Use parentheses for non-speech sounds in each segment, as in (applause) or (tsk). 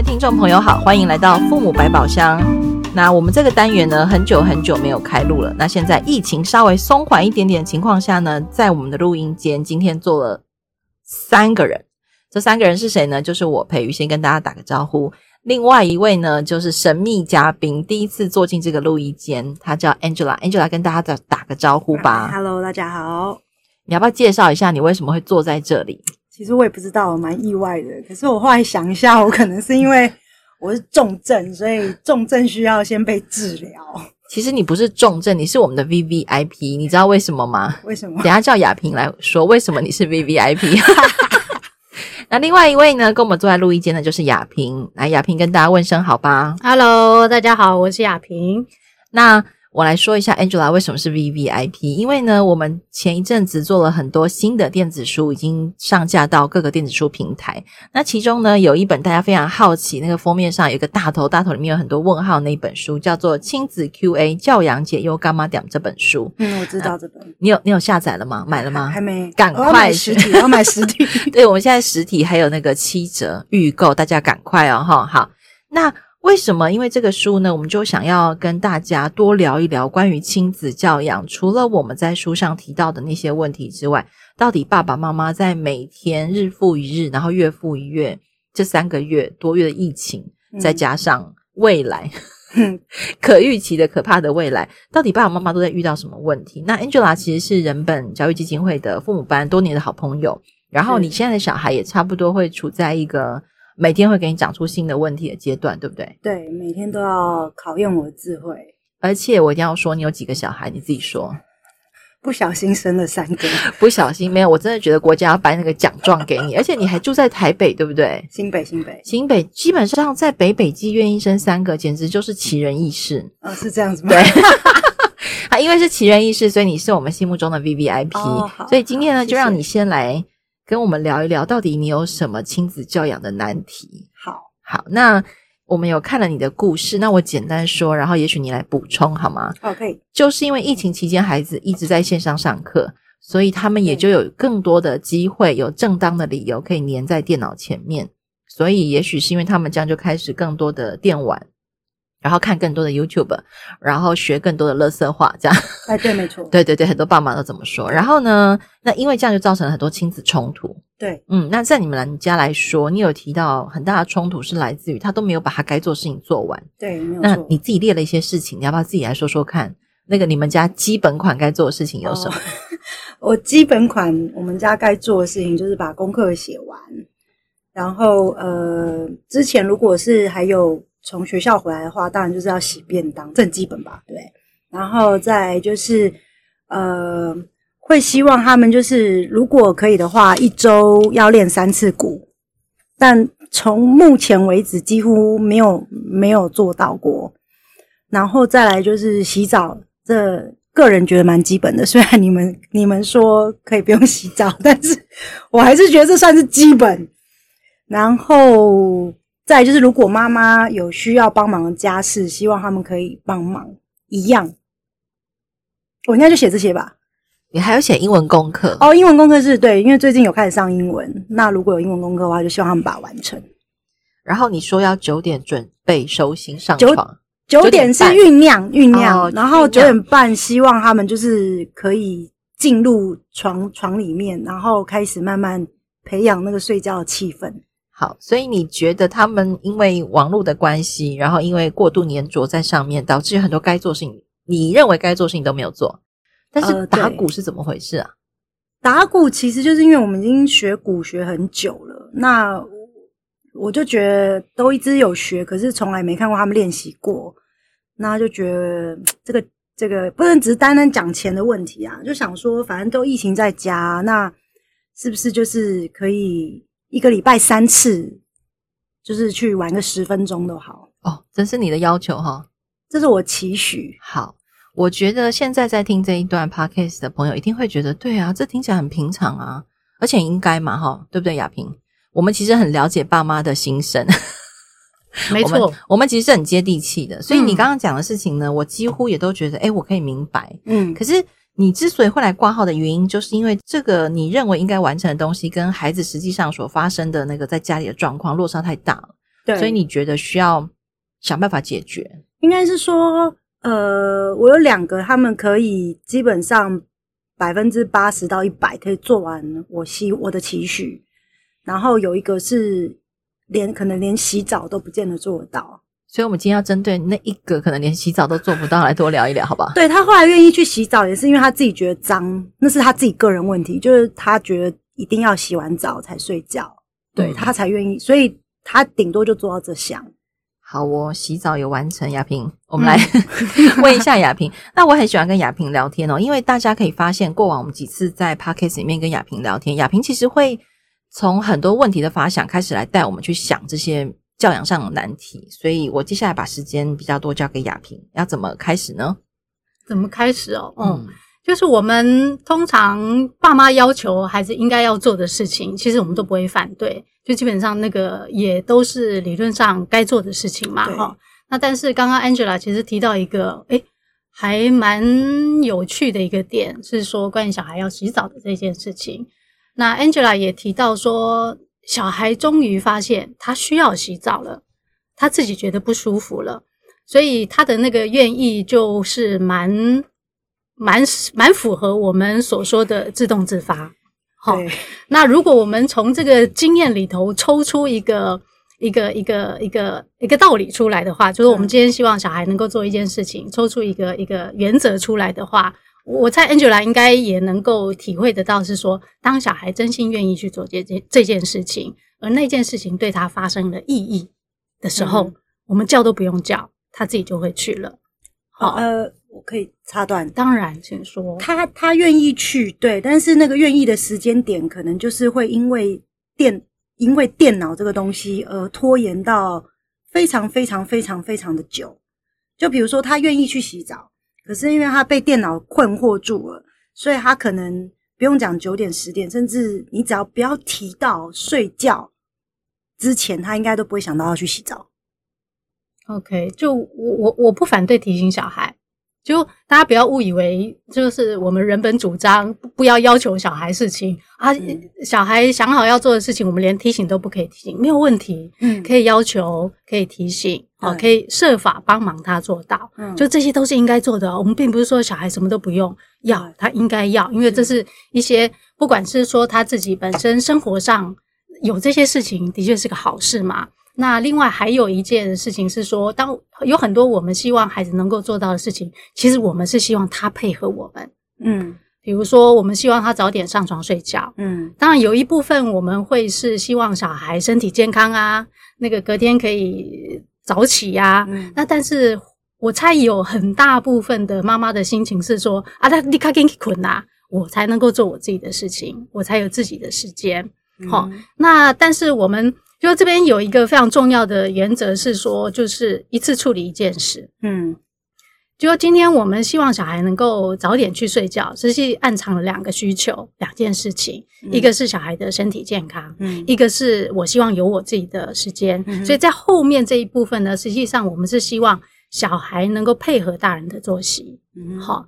位听众朋友好，欢迎来到父母百宝箱。那我们这个单元呢，很久很久没有开录了。那现在疫情稍微松缓一点点的情况下呢，在我们的录音间，今天坐了三个人。这三个人是谁呢？就是我培瑜，先跟大家打个招呼。另外一位呢，就是神秘嘉宾，第一次坐进这个录音间，他叫 Angela。Angela 跟大家打打个招呼吧。Hello，大家好。你要不要介绍一下你为什么会坐在这里？其实我也不知道，我蛮意外的。可是我后来想一下，我可能是因为我是重症，所以重症需要先被治疗。其实你不是重症，你是我们的 VVIP。你知道为什么吗？为什么？等一下叫亚萍来说，为什么你是 VVIP？(laughs) 那另外一位呢，跟我们坐在录音间的就是亚萍。来，亚萍跟大家问声好吧。Hello，大家好，我是亚萍。那我来说一下 Angela 为什么是 VVIP，因为呢，我们前一阵子做了很多新的电子书，已经上架到各个电子书平台。那其中呢，有一本大家非常好奇，那个封面上有一个大头，大头里面有很多问号，那一本书叫做《亲子 QA 教养解忧干嘛点》这本书。嗯，我知道这本。你有你有下载了吗？买了吗？还没，赶快买实体，要买实体。(laughs) 对，我们现在实体还有那个七折预购，大家赶快哦！哈，好，那。为什么？因为这个书呢，我们就想要跟大家多聊一聊关于亲子教养。除了我们在书上提到的那些问题之外，到底爸爸妈妈在每天日复一日，然后月复一月，这三个月多月的疫情，嗯、再加上未来、嗯、(laughs) 可预期的可怕的未来，到底爸爸妈妈都在遇到什么问题？那 Angela 其实是人本教育基金会的父母班多年的好朋友，然后你现在的小孩也差不多会处在一个。每天会给你讲出新的问题的阶段，对不对？对，每天都要考验我的智慧。而且我一定要说，你有几个小孩？你自己说。不小心生了三个。(laughs) 不小心没有，我真的觉得国家要颁那个奖状给你。而且你还住在台北，对不对？新北，新北，新北，基本上在北北基愿意生三个，简直就是奇人异事。啊、哦，是这样子吗？对。(laughs) 啊，因为是奇人异事，所以你是我们心目中的 VVIP。哦、所以今天呢，就让你先来。跟我们聊一聊，到底你有什么亲子教养的难题？好，好，那我们有看了你的故事，那我简单说，然后也许你来补充好吗好，可以就是因为疫情期间孩子一直在线上上课，所以他们也就有更多的机会，有正当的理由可以黏在电脑前面，所以也许是因为他们这样就开始更多的电玩。然后看更多的 YouTube，然后学更多的垃圾话，这样。哎，对，没错。(laughs) 对对对，很多爸妈都这么说。然后呢，那因为这样就造成了很多亲子冲突。对，嗯，那在你们家来说，你有提到很大的冲突是来自于他都没有把他该做的事情做完。对，没有错。那你自己列了一些事情，你要不要自己来说说看？那个你们家基本款该做的事情有什么？哦，(laughs) 我基本款，我们家该做的事情就是把功课写完。然后，呃，之前如果是还有。从学校回来的话，当然就是要洗便当，这很基本吧？对。然后再就是，呃，会希望他们就是，如果可以的话，一周要练三次鼓。但从目前为止，几乎没有没有做到过。然后再来就是洗澡，这个人觉得蛮基本的。虽然你们你们说可以不用洗澡，但是我还是觉得这算是基本。然后。再就是，如果妈妈有需要帮忙的家事，希望他们可以帮忙一样。我应该就写这些吧。你还要写英文功课哦？英文功课是对，因为最近有开始上英文。那如果有英文功课的话，就希望他们把它完成。然后你说要九点准备收心上床，九点是酝酿酝酿，然后九点半希望他们就是可以进入床床里面，然后开始慢慢培养那个睡觉的气氛。好，所以你觉得他们因为网络的关系，然后因为过度黏着在上面，导致很多该做的事情，你认为该做的事情都没有做。但是打鼓是怎么回事啊？呃，打鼓其实就是因为我们已经学鼓学很久了，那我就觉得都一直有学，可是从来没看过他们练习过，那就觉得 (tsk) 这个这个不能只是单单讲钱的问题啊，就想说反正都疫情在家，那是不是就是可以？一个礼拜三次，就是去玩个十分钟都好哦。这是你的要求哈？这是我期许。好，我觉得现在在听这一段 podcast 的朋友一定会觉得，对啊，这听起来很平常啊，而且应该嘛，哈，对不对？亚萍，我们其实很了解爸妈的心声，(laughs) 没错，我们，我们其实是很接地气的。所以你刚刚讲的事情呢，嗯、我几乎也都觉得，哎，我可以明白。嗯，可是。你之所以会来挂号的原因，就是因为这个你认为应该完成的东西，跟孩子实际上所发生的那个在家里的状况落差太大了。对，所以你觉得需要想办法解决？应该是说，呃，我有两个，他们可以基本上百分之八十到一百可以做完我希我的期许，然后有一个是连可能连洗澡都不见得做得到。所以，我们今天要针对那一个可能连洗澡都做不到来多聊一聊，好不好？对，他后来愿意去洗澡，也是因为他自己觉得脏，那是他自己个人问题，就是他觉得一定要洗完澡才睡觉，对，他才愿意，所以他顶多就做到这项。好哦，洗澡有完成，亚萍，我们来、嗯、(laughs) 问一下亚萍。那我很喜欢跟亚萍聊天哦，因为大家可以发现，过往我们几次在 Podcast 里面跟亚萍聊天，亚萍其实会从很多问题的发想开始来带我们去想这些。教养上的难题，所以我接下来把时间比较多交给亚萍，要怎么开始呢？怎么开始哦？嗯，嗯，就是我们通常爸妈要求孩子应该要做的事情，其实我们都不会反对，就基本上那个也都是理论上该做的事情嘛，哈。那但是刚刚 Angela 其实提到一个，诶，还蛮有趣的一个点，是说关于小孩要洗澡的这件事情。那 Angela 也提到说。小孩终于发现他需要洗澡了，他自己觉得不舒服了，所以他的那个愿意就是蛮蛮蛮符合我们所说的自动自发。好，那如果我们从这个经验里头抽出一个一个一个一个一个道理出来的话，就是我们今天希望小孩能够做一件事情，抽出一个一个原则出来的话。我猜 Angela 应该也能够体会得到，是说，当小孩真心愿意去做这件这件事情，而那件事情对他发生了意义的时候，嗯、我们叫都不用叫，他自己就会去了。好，呃，我可以插断，当然，请说。他他愿意去，对，但是那个愿意的时间点，可能就是会因为电因为电脑这个东西而拖延到非常非常非常非常的久。就比如说，他愿意去洗澡。可是因为他被电脑困惑住了，所以他可能不用讲九点十点，甚至你只要不要提到睡觉之前，他应该都不会想到要去洗澡。OK，就我我我不反对提醒小孩。就大家不要误以为，就是我们人本主张不要要求小孩事情啊。小孩想好要做的事情，我们连提醒都不可以提醒，没有问题。嗯，可以要求，可以提醒，好，可以设法帮忙他做到。嗯，就这些都是应该做的。我们并不是说小孩什么都不用要，他应该要，因为这是一些不管是说他自己本身生活上有这些事情，的确是个好事嘛。那另外还有一件事情是说，当有很多我们希望孩子能够做到的事情，其实我们是希望他配合我们。嗯，比如说我们希望他早点上床睡觉。嗯，当然有一部分我们会是希望小孩身体健康啊，那个隔天可以早起呀。嗯，那但是我猜有很大部分的妈妈的心情是说啊，他立刻给你困呐，我才能够做我自己的事情，我才有自己的时间。好，嗯，那但是我们。就这边有一个非常重要的原则是说，就是一次处理一件事。嗯，就今天我们希望小孩能够早点去睡觉，实际暗藏了两个需求，两件事情，嗯、一个是小孩的身体健康，嗯，一个是我希望有我自己的时间。嗯、所以在后面这一部分呢，实际上我们是希望小孩能够配合大人的作息。嗯，好，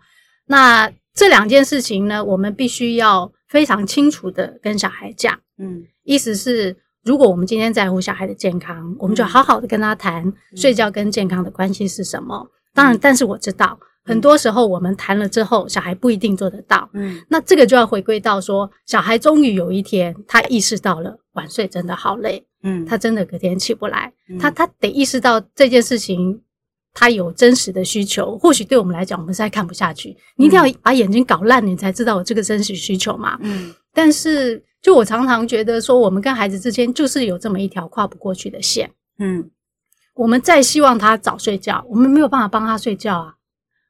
那这两件事情呢，我们必须要非常清楚的跟小孩讲。嗯，意思是。如果我们今天在乎小孩的健康，我们就好好的跟他谈睡觉跟健康的关系是什么。当然，但是我知道很多时候我们谈了之后，小孩不一定做得到。嗯，那这个就要回归到说，小孩终于有一天他意识到了晚睡真的好累。嗯，他真的隔天起不来。他他得意识到这件事情，他有真实的需求。或许对我们来讲，我们实在看不下去。你一定要把眼睛搞烂，你才知道我这个真实需求嘛。嗯，但是。就我常常觉得说，我们跟孩子之间就是有这么一条跨不过去的线。嗯，我们再希望他早睡觉，我们没有办法帮他睡觉啊。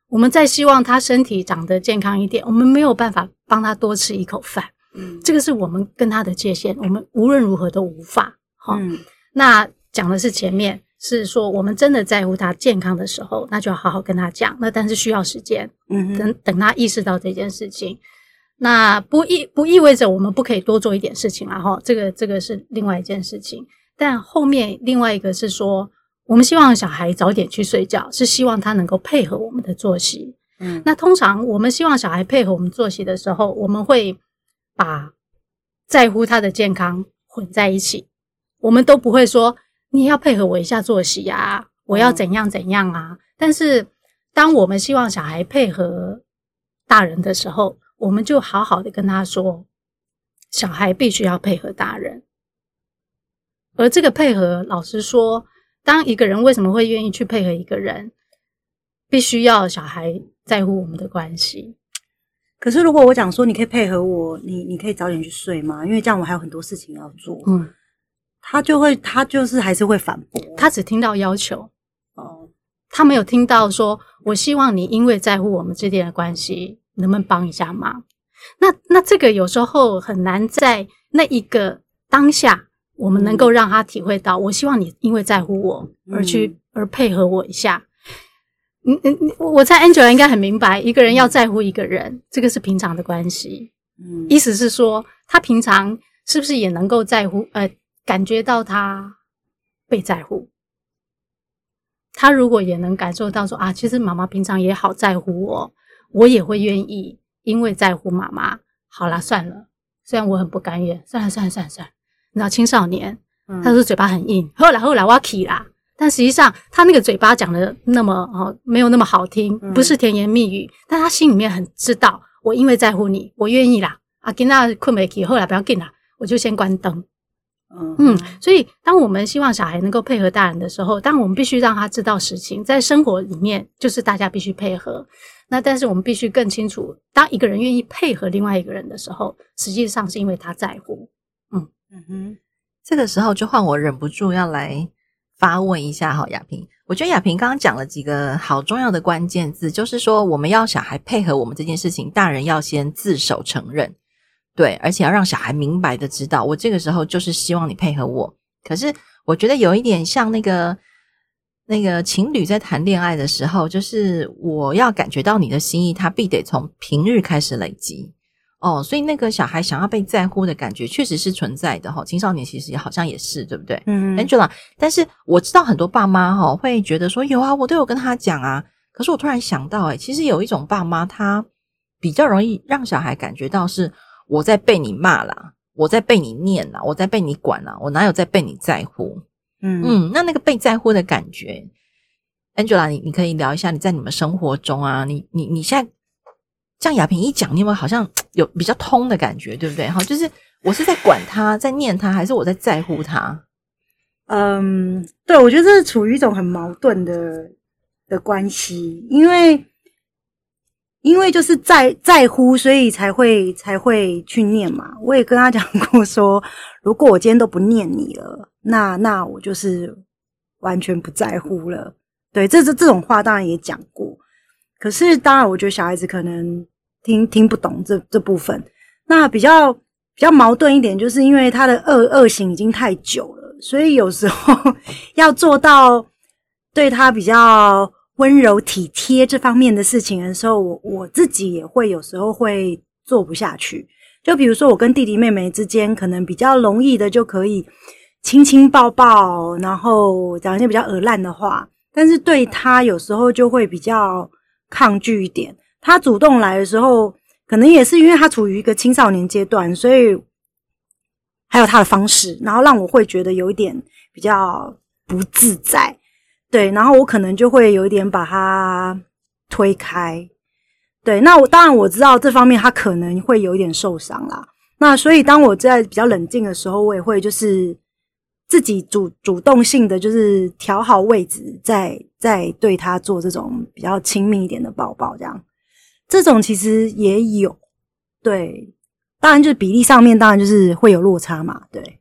我们再希望他身体长得健康一点，我们没有办法帮他多吃一口饭。嗯，这个是我们跟他的界限，我们无论如何都无法。好，嗯，那讲的是前面是说，我们真的在乎他健康的时候，那就要好好跟他讲。那但是需要时间，嗯，等等他意识到这件事情。那不意不意味着我们不可以多做一点事情啊，哈，这个这个是另外一件事情。但后面另外一个是说，我们希望小孩早点去睡觉，是希望他能够配合我们的作息。嗯，那通常我们希望小孩配合我们作息的时候，我们会把在乎他的健康混在一起，我们都不会说你要配合我一下作息啊，我要怎样怎样啊。但是当我们希望小孩配合大人的时候，我们就好好的跟他说，小孩必须要配合大人。而这个配合，老实说，当一个人为什么会愿意去配合一个人，必须要小孩在乎我们的关系。可是如果我讲说你可以配合我，你你可以早点去睡吗？因为这样我还有很多事情要做。嗯，他就会，他就是还是会反驳。他只听到要求，哦，他没有听到说，我希望你因为在乎我们之间的关系，能不能帮一下忙？那那这个有时候很难在那一个当下。我们能够让他体会到，我希望你因为在乎我而去而配合我一下。嗯嗯，我猜 Angela 应该很明白，一个人要在乎一个人，这个是平常的关系。嗯，意思是说，他平常是不是也能够在乎？呃，感觉到他被在乎。他如果也能感受到说啊，其实妈妈平常也好在乎我，我也会愿意因为在乎妈妈。好啦，算了，虽然我很不甘愿，算了算了算了算了。你知道青少年，他说嘴巴很硬，后来后来我要起啦，但实际上他那个嘴巴讲的那么哦，没有那么好听，不是甜言蜜语，但他心里面很知道，我因为在乎你，我愿意啦。啊，跟那困没起，后来不要紧啦，我就先关灯。嗯，所以当我们希望小孩能够配合大人的时候，但我们必须让他知道实情，在生活里面就是大家必须配合。那但是我们必须更清楚，当一个人愿意配合另外一个人的时候，实际上是因为他在乎。嗯嗯哼，这个时候就换我忍不住要来发问一下哈，亚萍，我觉得亚萍刚刚讲了几个好重要的关键字，就是说我们要小孩配合我们这件事情，大人要先自首承认，对，而且要让小孩明白的知道，我这个时候就是希望你配合我。可是我觉得有一点像那个那个情侣在谈恋爱的时候，就是我要感觉到你的心意，他必得从平日开始累积。哦，所以那个小孩想要被在乎的感觉确实是存在的哈。青少年其实也好像也是，对不对？嗯，Angela，但是我知道很多爸妈哈会觉得说有啊，我都有跟他讲啊。可是我突然想到，诶，其实有一种爸妈他比较容易让小孩感觉到是我在被你骂啦，我在被你念啦，我在被你管啦，我哪有在被你在乎？嗯嗯，那那个被在乎的感觉，Angela，你你可以聊一下你在你们生活中啊，你你你现在。像雅萍一讲，你有没有好像有比较通的感觉，对不对？哈，就是我是在管他，在念他，还是我在在乎他？嗯，对，我觉得这是处于一种很矛盾的的关系，因为因为就是在在乎，所以才会才会去念嘛。我也跟他讲过说，如果我今天都不念你了，那那我就是完全不在乎了。对，这这这种话当然也讲过，可是当然，我觉得小孩子可能。听听不懂这这部分，那比较比较矛盾一点，就是因为他的恶恶行已经太久了，所以有时候 (laughs) 要做到对他比较温柔体贴这方面的事情的时候，我我自己也会有时候会做不下去。就比如说我跟弟弟妹妹之间，可能比较容易的就可以亲亲抱抱，然后讲一些比较恶烂的话，但是对他有时候就会比较抗拒一点。他主动来的时候，可能也是因为他处于一个青少年阶段，所以还有他的方式，然后让我会觉得有一点比较不自在，对，然后我可能就会有一点把他推开，对，那我当然我知道这方面他可能会有一点受伤啦，那所以当我在比较冷静的时候，我也会就是自己主主动性的就是调好位置，再再对他做这种比较亲密一点的抱抱，这样。这种其实也有，对，当然就是比例上面当然就是会有落差嘛，对。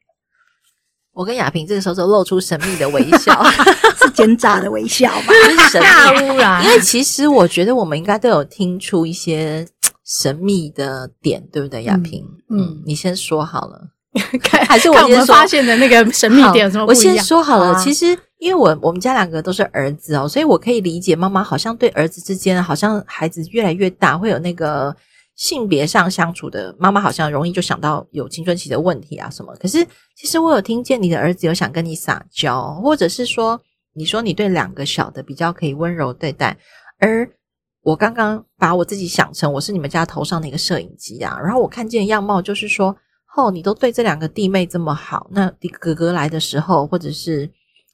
我跟亚萍这个时候就露出神秘的微笑，(laughs) 是奸诈的微笑吧？(laughs) 是神秘污染。因为其实我觉得我们应该都有听出一些神秘的点，对不对？亚萍，嗯，嗯，你先说好了，(laughs) 还是我先说？我们发现的那个神秘点有什么？我先说好了，其实。因为我我们家两个都是儿子哦，所以我可以理解妈妈好像对儿子之间，好像孩子越来越大，会有那个性别上相处的，妈妈好像容易就想到有青春期的问题啊什么。可是其实我有听见你的儿子有想跟你撒娇，或者是说你说你对两个小的比较可以温柔对待，而我刚刚把我自己想成我是你们家头上的一个摄影机啊，然后我看见样貌就是说，哦，你都对这两个弟妹这么好，那你哥哥来的时候，或者是。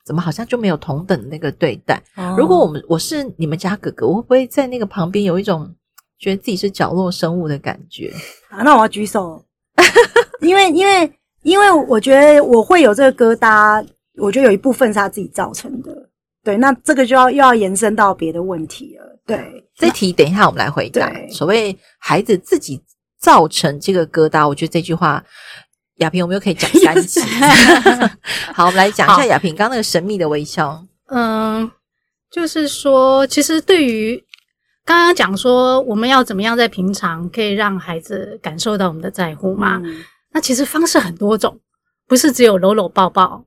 怎么好像就没有同等的那个对待？哦、如果我们我是你们家哥哥，我会不会在那个旁边有一种觉得自己是角落生物的感觉？(laughs) 啊，那我要举手，(laughs) 因为因为因为我觉得我会有这个疙瘩，我觉得有一部分是他自己造成的。对，那这个就要又要延伸到别的问题了。对，这题等一下我们来回答。所谓孩子自己造成这个疙瘩，我觉得这句话。亚萍，我们又可以讲三集。(laughs) 好，我们来讲一下亚萍刚刚那个神秘的微笑。嗯，就是说，其实对于刚刚讲说，我们要怎么样在平常可以让孩子感受到我们的在乎嘛？嗯、那其实方式很多种，不是只有搂搂抱抱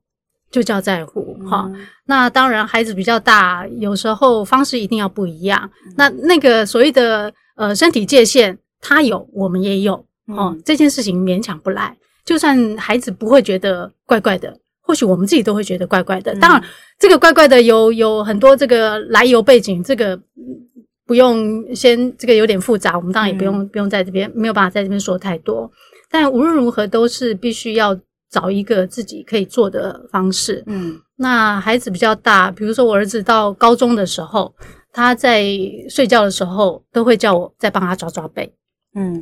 就叫在乎哈、嗯。那当然，孩子比较大，有时候方式一定要不一样。嗯、那那个所谓的呃身体界限，他有，我们也有哦、嗯。这件事情勉强不来。就算孩子不会觉得怪怪的，或许我们自己都会觉得怪怪的。当然，这个怪怪的有有很多这个来由背景，这个不用先这个有点复杂，我们当然也不用不用在这边没有办法在这边说太多。但无论如何，都是必须要找一个自己可以做的方式。嗯，那孩子比较大，比如说我儿子到高中的时候，他在睡觉的时候都会叫我再帮他抓抓背。嗯。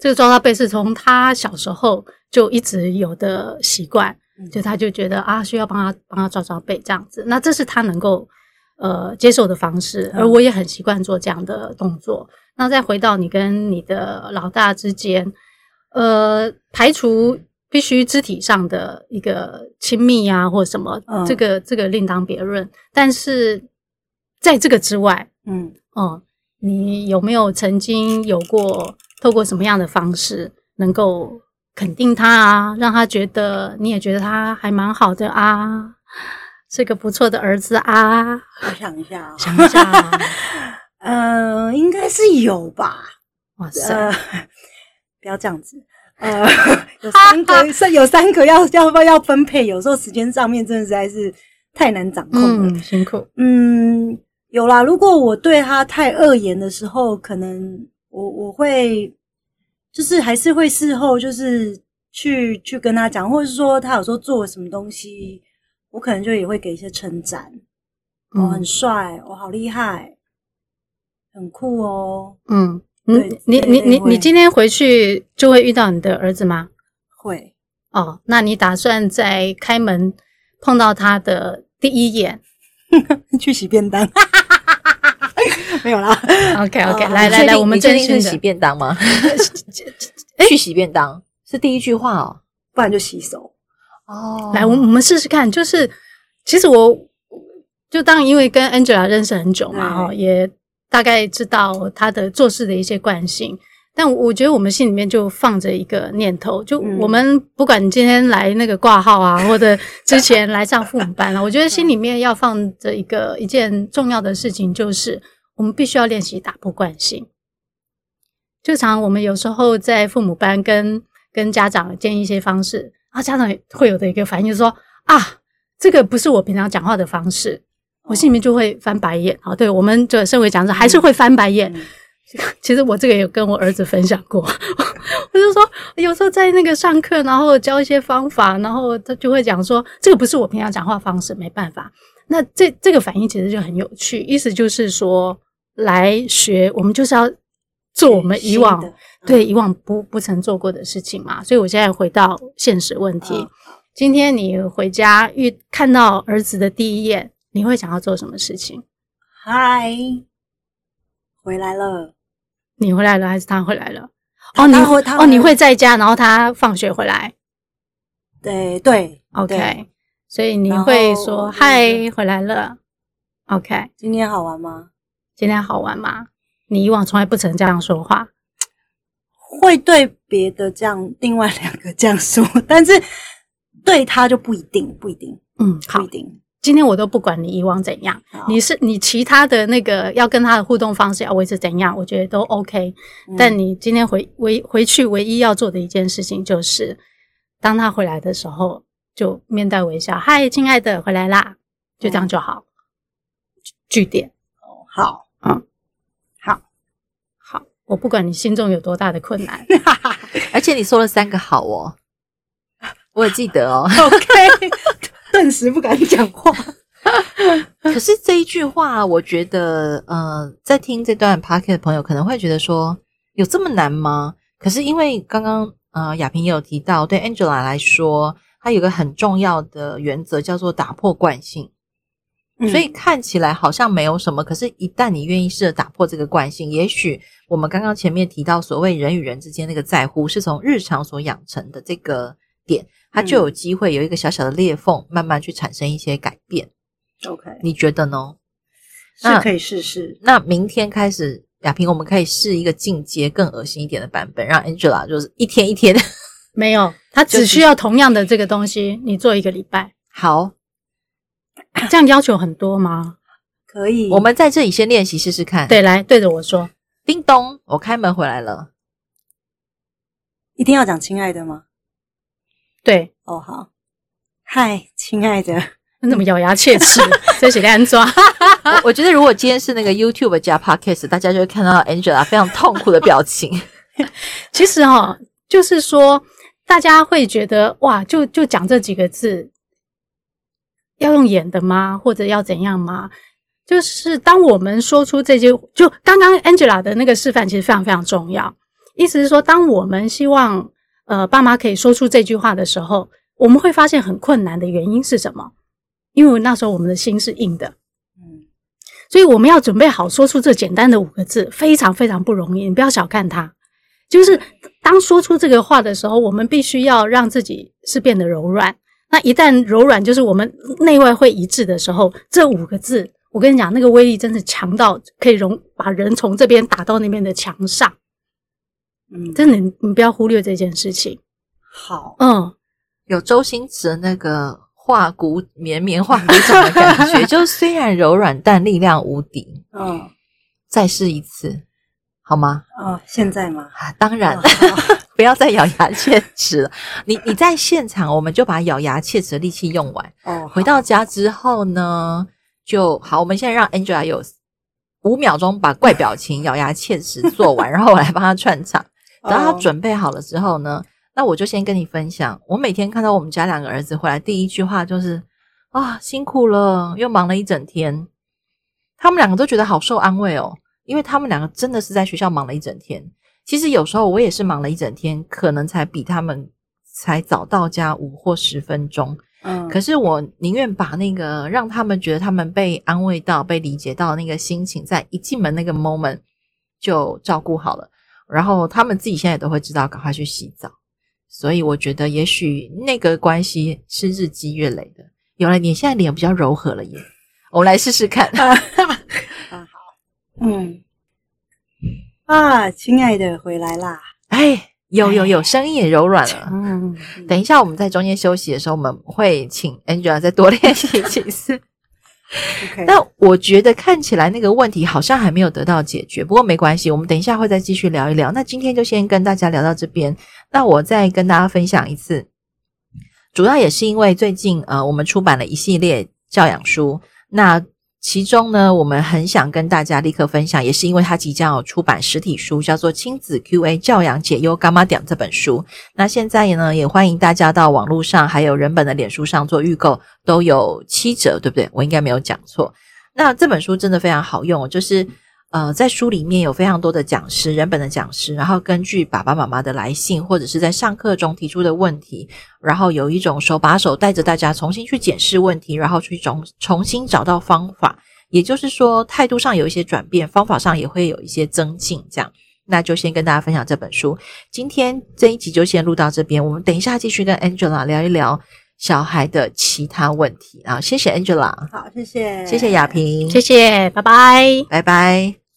这个抓抓背是从他小时候就一直有的习惯，就他就觉得啊，需要帮他帮他抓抓背这样子，那这是他能够呃接受的方式，而我也很习惯做这样的动作。那再回到你跟你的老大之间，呃，排除必须肢体上的一个亲密啊，或者什么，这个这个另当别论。但是在这个之外，嗯哦，你有没有曾经有过？透过什么样的方式能够肯定他啊，让他觉得你也觉得他还蛮好的啊，是个不错的儿子啊。我想一下，想一下，(laughs) 呃，应该是有吧。哇塞，呃、不要这样子。呃，有三个，是有三个要要不要分配？有时候时间上面真的实在是太难掌控了，嗯、辛苦。嗯，有啦。如果我对他太恶言的时候，可能。我我会，就是还是会事后就是去去跟他讲，或者是说他有时候做了什么东西，我可能就也会给一些称赞，嗯、哦，很帅，哦，好厉害，很酷哦。嗯，对你你你你你今天回去就会遇到你的儿子吗？会。哦，那你打算在开门碰到他的第一眼 (laughs) 去洗便当？(laughs) 没有啦，(laughs) OK OK，哦、来来来，我们真心洗便当吗？去洗便当是第一句话哦，不然就洗手哦。来，我们我们试试看，就是其实我就当因为跟 Angela 认识很久嘛，哈，也大概知道她的做事的一些惯性。但我觉得我们心里面就放着一个念头，就我们不管你今天来那个挂号啊，或者之前来上父母班了，我觉得心里面要放着一个一件重要的事情，就是。我们必须要练习打破惯性。就常我们有时候在父母班跟跟家长建议一些方式，啊，家长会有的一个反应就是说啊，这个不是我平常讲话的方式，我心里面就会翻白眼。啊，对，我们就身为讲者还是会翻白眼。(laughs) 其实我这个也有跟我儿子分享过，(laughs) 我就说有时候在那个上课，然后教一些方法，然后他就会讲说这个不是我平常讲话方式，没办法。那这这个反应其实就很有趣，意思就是说。来学，我们就是要做我们以往对以往不不曾做过的事情嘛。所以我现在回到现实问题，哦、今天你回家遇看到儿子的第一眼，你会想要做什么事情？嗨，回来了，你回来了还是他回来了？哦，你会哦，你会在家，然后他放学回来。对对，OK 对。所以你会说嗨，回来了。OK，今天好玩吗？今天好玩吗？你以往从来不曾这样说话，会对别的这样，另外两个这样说，但是对他就不一定，不一定，嗯，不一定。今天我都不管你以往怎样，你是你其他的那个要跟他的互动方式要维持怎样，我觉得都 OK。嗯，但你今天回回回去唯一要做的一件事情，就是当他回来的时候，就面带微笑，嗨，亲爱的，回来啦，就这样就好。据点，哦，好，我不管你心中有多大的困难，(laughs) 而且你说了三个好哦，我也记得哦。(laughs) OK，顿时不敢讲话。(laughs) 可是这一句话，我觉得，呃，在听这段 podcast 的朋友可能会觉得说，有这么难吗？可是因为刚刚呃亚萍也有提到，对 Angela 来说，她有个很重要的原则叫做打破惯性。所以看起来好像没有什么，可是，一旦你愿意试着打破这个惯性，也许我们刚刚前面提到所谓人与人之间那个在乎，是从日常所养成的这个点，它就有机会有一个小小的裂缝，慢慢去产生一些改变。OK，你觉得呢？是可以试试。那明天开始，亚萍，我们可以试一个进阶更恶心一点的版本，让 Angela 就是一天一天的。没有，他只需要同样的这个东西，你做一个礼拜。好。这样要求很多吗？可以，我们在这里先练习试试看。对，来对着我说：“叮咚，我开门回来了。”一定要讲“亲爱的”吗？对，哦，好。嗨，亲爱的，你怎么咬牙切齿？(laughs) 这是安抓。(laughs) 我觉得如果今天是那个 YouTube 加 Podcast，大家就会看到 Angela 非常痛苦的表情。(laughs) 其实哈、哦，就是说，大家会觉得哇，就就讲这几个字。要用演的吗？或者要怎样吗？就是当我们说出这些，就刚刚 Angela 的那个示范，其实非常非常重要。意思是说，当我们希望呃爸妈可以说出这句话的时候，我们会发现很困难的原因是什么？因为那时候我们的心是硬的，嗯，所以我们要准备好说出这简单的五个字，非常非常不容易。你不要小看它，就是当说出这个话的时候，我们必须要让自己是变得柔软。那一旦柔软，就是我们内外会一致的时候，这五个字，我跟你讲，那个威力真的强到可以容把人从这边打到那边的墙上。嗯，真的，你不要忽略这件事情。好，嗯，有周星驰的那个化骨绵绵化骨的感觉，(laughs) 就虽然柔软，但力量无敌。嗯，再试一次，好吗？哦，现在吗？啊，当然。哦不要再咬牙切齿了。你你在现场，我们就把咬牙切齿的力气用完。哦，回到家之后呢，就好。我们现在让 Angela 有五秒钟把怪表情、咬牙切齿做完，(laughs) 然后我来帮他串场。等到他准备好了之后呢，那我就先跟你分享。我每天看到我们家两个儿子回来，第一句话就是：“啊，辛苦了，又忙了一整天。”他们两个都觉得好受安慰哦，因为他们两个真的是在学校忙了一整天。其实有时候我也是忙了一整天，可能才比他们才早到家五或十分钟。嗯，可是我宁愿把那个让他们觉得他们被安慰到、被理解到那个心情，在一进门那个 moment 就照顾好了。然后他们自己现在都会知道赶快去洗澡。所以我觉得也许那个关系是日积月累的。有了，你现在脸比较柔和了耶，我们来试试看。(laughs) 啊，好，嗯。啊，亲爱的，回来啦！哎，有有有，声音也柔软了。嗯，等一下，我们在中间休息的时候，我们会请 Angela 再多练习几次。(laughs) 那我觉得看起来那个问题好像还没有得到解决，不过没关系，我们等一下会再继续聊一聊。那今天就先跟大家聊到这边。那我再跟大家分享一次，主要也是因为最近呃，我们出版了一系列教养书。那其中呢，我们很想跟大家立刻分享，也是因为它即将要出版实体书，叫做《亲子 QA 教养解忧柑仔店》这本书。那现在呢，也欢迎大家到网络上，还有人本的脸书上做预购，都有七折，对不对？我应该没有讲错。那这本书真的非常好用，就是。呃，在书里面有非常多的讲师，人本的讲师，然后根据爸爸妈妈的来信，或者是在上课中提出的问题，然后有一种手把手带着大家重新去检视问题，然后去重重新找到方法。也就是说，态度上有一些转变，方法上也会有一些增进。这样，那就先跟大家分享这本书。今天这一集就先录到这边，我们等一下继续跟 Angela 聊一聊小孩的其他问题啊。谢谢 Angela，好，谢谢，谢谢雅萍，谢谢，拜拜，拜拜。